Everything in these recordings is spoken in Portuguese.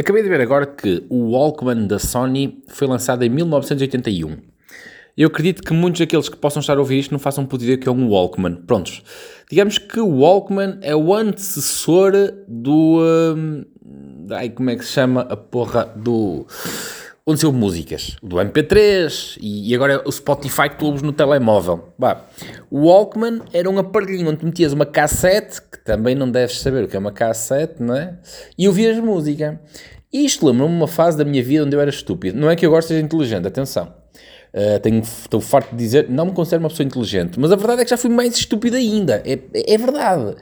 Acabei de ver agora que o Walkman da Sony foi lançado em 1981. Eu acredito que muitos daqueles que possam estar a ouvir isto não façam por dizer que é um Walkman. Prontos. Digamos que o Walkman é o antecessor do. Hum, ai, como é que se chama a porra do onde saiu músicas, do MP3 e, agora o Spotify ouves no telemóvel. Bah, o Walkman era um aparelhinho onde metias uma cassete, que também não deves saber o que é uma cassete, não é? E ouvias música. E isto lembra-me uma fase da minha vida onde eu era estúpido. Não é que eu gosto de ser inteligente, atenção. Uh, tenho, estou farto de dizer, não me considero uma pessoa inteligente, mas a verdade é que já fui mais estúpido ainda. É, é, é verdade.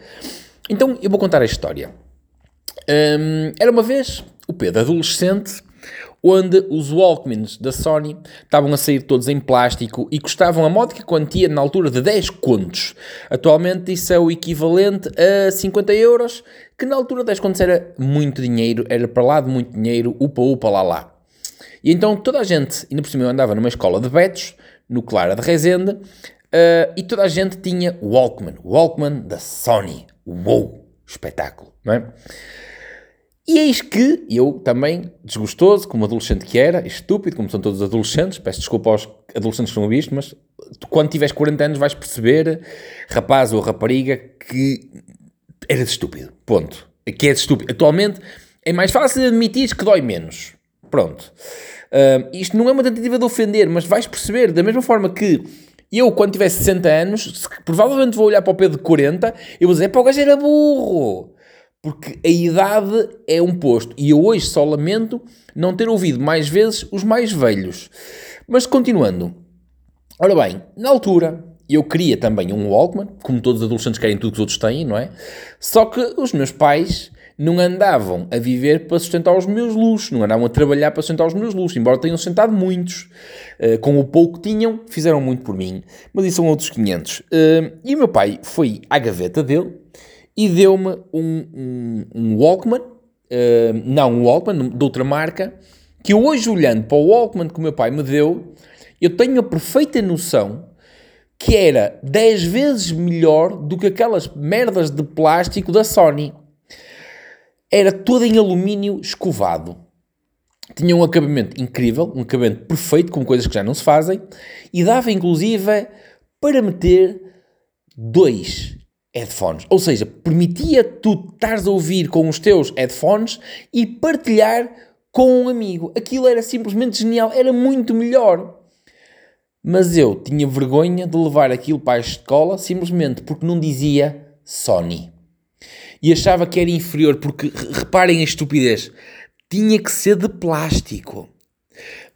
Então eu vou contar a história. Um, era uma vez o Pedro, adolescente, onde os Walkmans da Sony estavam a sair todos em plástico e custavam a módica quantia na altura de 10 contos. Atualmente isso é o equivalente a 50 euros, que na altura 10 contos era muito dinheiro, era para lá de muito dinheiro, upa upa lá lá. E então toda a gente, ainda por cima eu andava numa escola de betos, no Clara de Rezende, uh, e toda a gente tinha Walkman, Walkman da Sony. Uou! Espetáculo, não é? E eis que eu também, desgostoso, como adolescente que era, estúpido, como são todos os adolescentes, peço desculpa aos adolescentes que não ouviste, mas quando tiveres 40 anos vais perceber, rapaz ou rapariga, que eras estúpido. Ponto. Que és estúpido. Atualmente é mais fácil admitir que dói menos. Pronto. Uh, isto não é uma tentativa de ofender, mas vais perceber, da mesma forma que eu, quando tiver 60 anos, provavelmente vou olhar para o Pedro de 40 e vou dizer, pá, o gajo era burro. Porque a idade é um posto. E eu hoje só lamento não ter ouvido mais vezes os mais velhos. Mas continuando. Ora bem, na altura eu queria também um Walkman, como todos os adolescentes querem tudo que os outros têm, não é? Só que os meus pais não andavam a viver para sustentar os meus luxos, não andavam a trabalhar para sustentar os meus luxos, embora tenham sustentado muitos. Uh, com o pouco que tinham, fizeram muito por mim, mas isso são outros 500. Uh, e o meu pai foi à gaveta dele e deu-me um, um, um, Walkman, uh, não um Walkman, de outra marca, que eu hoje olhando para o Walkman que o meu pai me deu, eu tenho a perfeita noção que era 10 vezes melhor do que aquelas merdas de plástico da Sony. Era todo em alumínio escovado. Tinha um acabamento incrível, um acabamento perfeito, com coisas que já não se fazem, e dava inclusive para meter dois headphones. Ou seja, permitia tu estares a ouvir com os teus headphones e partilhar com um amigo. Aquilo era simplesmente genial, era muito melhor. Mas eu tinha vergonha de levar aquilo para a escola simplesmente porque não dizia Sony. E achava que era inferior, porque reparem a estupidez, tinha que ser de plástico.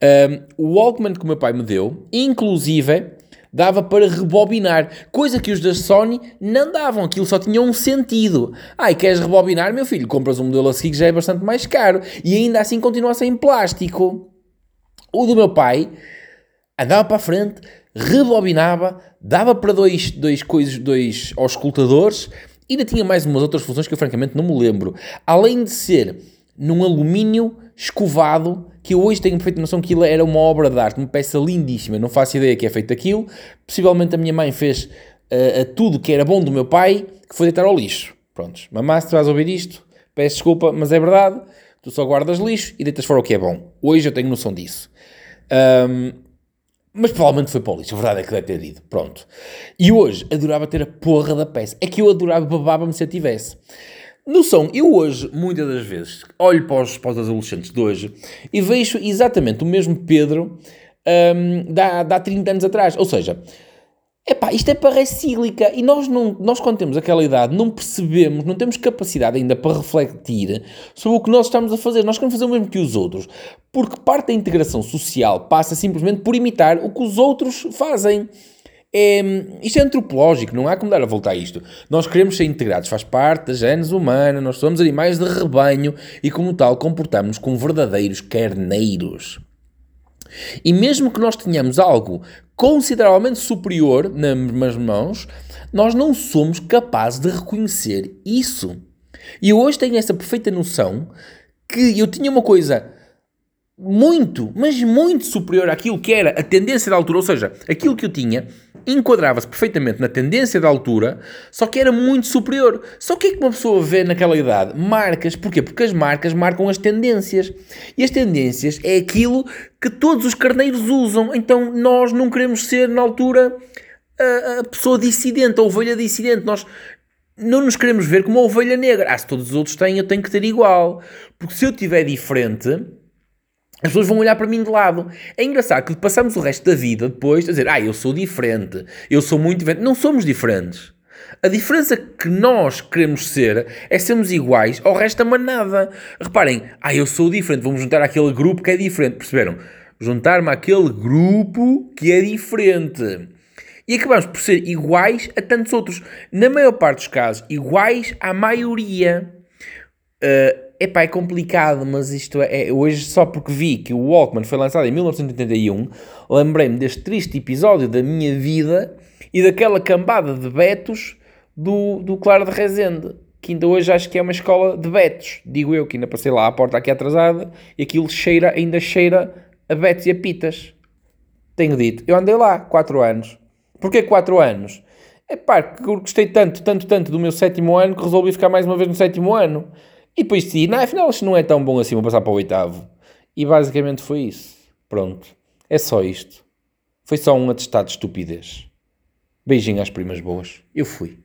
Um, o Walkman que o meu pai me deu, inclusive, dava para rebobinar, coisa que os da Sony não davam, aquilo só tinha um sentido. Ai, queres rebobinar, meu filho? Compras um modelo a seguir que já é bastante mais caro e ainda assim continua sem plástico. O do meu pai andava para a frente, rebobinava, dava para dois, dois coisas, dois auscultadores ainda tinha mais umas outras funções que eu francamente não me lembro. Além de ser num alumínio escovado, que hoje tenho perfeita noção que aquilo era uma obra de arte, uma peça lindíssima, não faço ideia que é feito aquilo. Possivelmente a minha mãe fez uh, tudo que era bom do meu pai, que foi deitar ao lixo. Prontos, mamá, se tu vais ouvir isto, peço desculpa, mas é verdade, tu só guardas lixo e deitas fora o que é bom. Hoje eu tenho noção disso. Um, mas provavelmente foi para o lixo, a verdade é que deve ter ido. Pronto. E hoje adorava ter a porra da peça. É que eu adorava, babava-me se a tivesse. Noção, eu hoje, muitas das vezes, olho para os, para os adolescentes de hoje e vejo exatamente o mesmo Pedro um, da, da há 30 anos atrás. Ou seja, epá, isto é para recíclica e nós, não, nós, quando temos aquela idade, não percebemos, não temos capacidade ainda para refletir sobre o que nós estamos a fazer. Nós queremos fazer o mesmo que os outros, porque parte da integração social passa simplesmente por imitar o que os outros fazem. É, isto é antropológico, não há como dar a voltar a isto. Nós queremos ser integrados, faz parte da gênese humana, nós somos animais de rebanho e, como tal, comportamos-nos como verdadeiros carneiros. E mesmo que nós tenhamos algo consideravelmente superior nas mãos, nós não somos capazes de reconhecer isso. E eu hoje tenho essa perfeita noção que eu tinha uma coisa muito, mas muito superior àquilo que era a tendência da altura, ou seja, aquilo que eu tinha enquadrava-se perfeitamente na tendência da altura, só que era muito superior. Só que é que uma pessoa vê naquela idade? Marcas. Porquê? Porque as marcas marcam as tendências. E as tendências é aquilo que todos os carneiros usam. Então nós não queremos ser, na altura, a, a pessoa dissidente, a ovelha dissidente. Nós não nos queremos ver como a ovelha negra. Ah, se todos os outros têm, eu tenho que ter igual. Porque se eu tiver diferente, as pessoas vão olhar para mim de lado. É engraçado que passamos o resto da vida depois a dizer, ah, eu sou diferente, eu sou muito diferente. Não somos diferentes. A diferença que nós queremos ser é sermos iguais ao resto da manada. Reparem, ah, eu sou diferente, vamos juntar aquele grupo que é diferente. Perceberam? Juntar-me àquele grupo que é diferente. E acabamos por ser iguais a tantos outros. Na maior parte dos casos, iguais à maioria. Uh, Epá, é complicado, mas isto é, é, Hoje, só porque vi que o Walkman foi lançado em 1981, lembrei-me deste triste episódio da minha vida e daquela cambada de betos do, do Claro de Rezende, que ainda hoje acho que é uma escola de betos. Digo eu, que ainda passei lá à porta aqui atrasada e aquilo cheira, ainda cheira a betos e a pitas. Tenho dito. Eu andei lá 4 anos. Porquê 4 anos? É pá, gostei tanto, tanto, tanto do meu sétimo ano que resolvi ficar mais uma vez no sétimo ano. E depois decidi, não, afinal isto não é tão bom assim, vou passar para o oitavo. E basicamente foi isso. Pronto. É só isto. Foi só um atestado de estupidez. Beijinho às primas boas. Eu fui.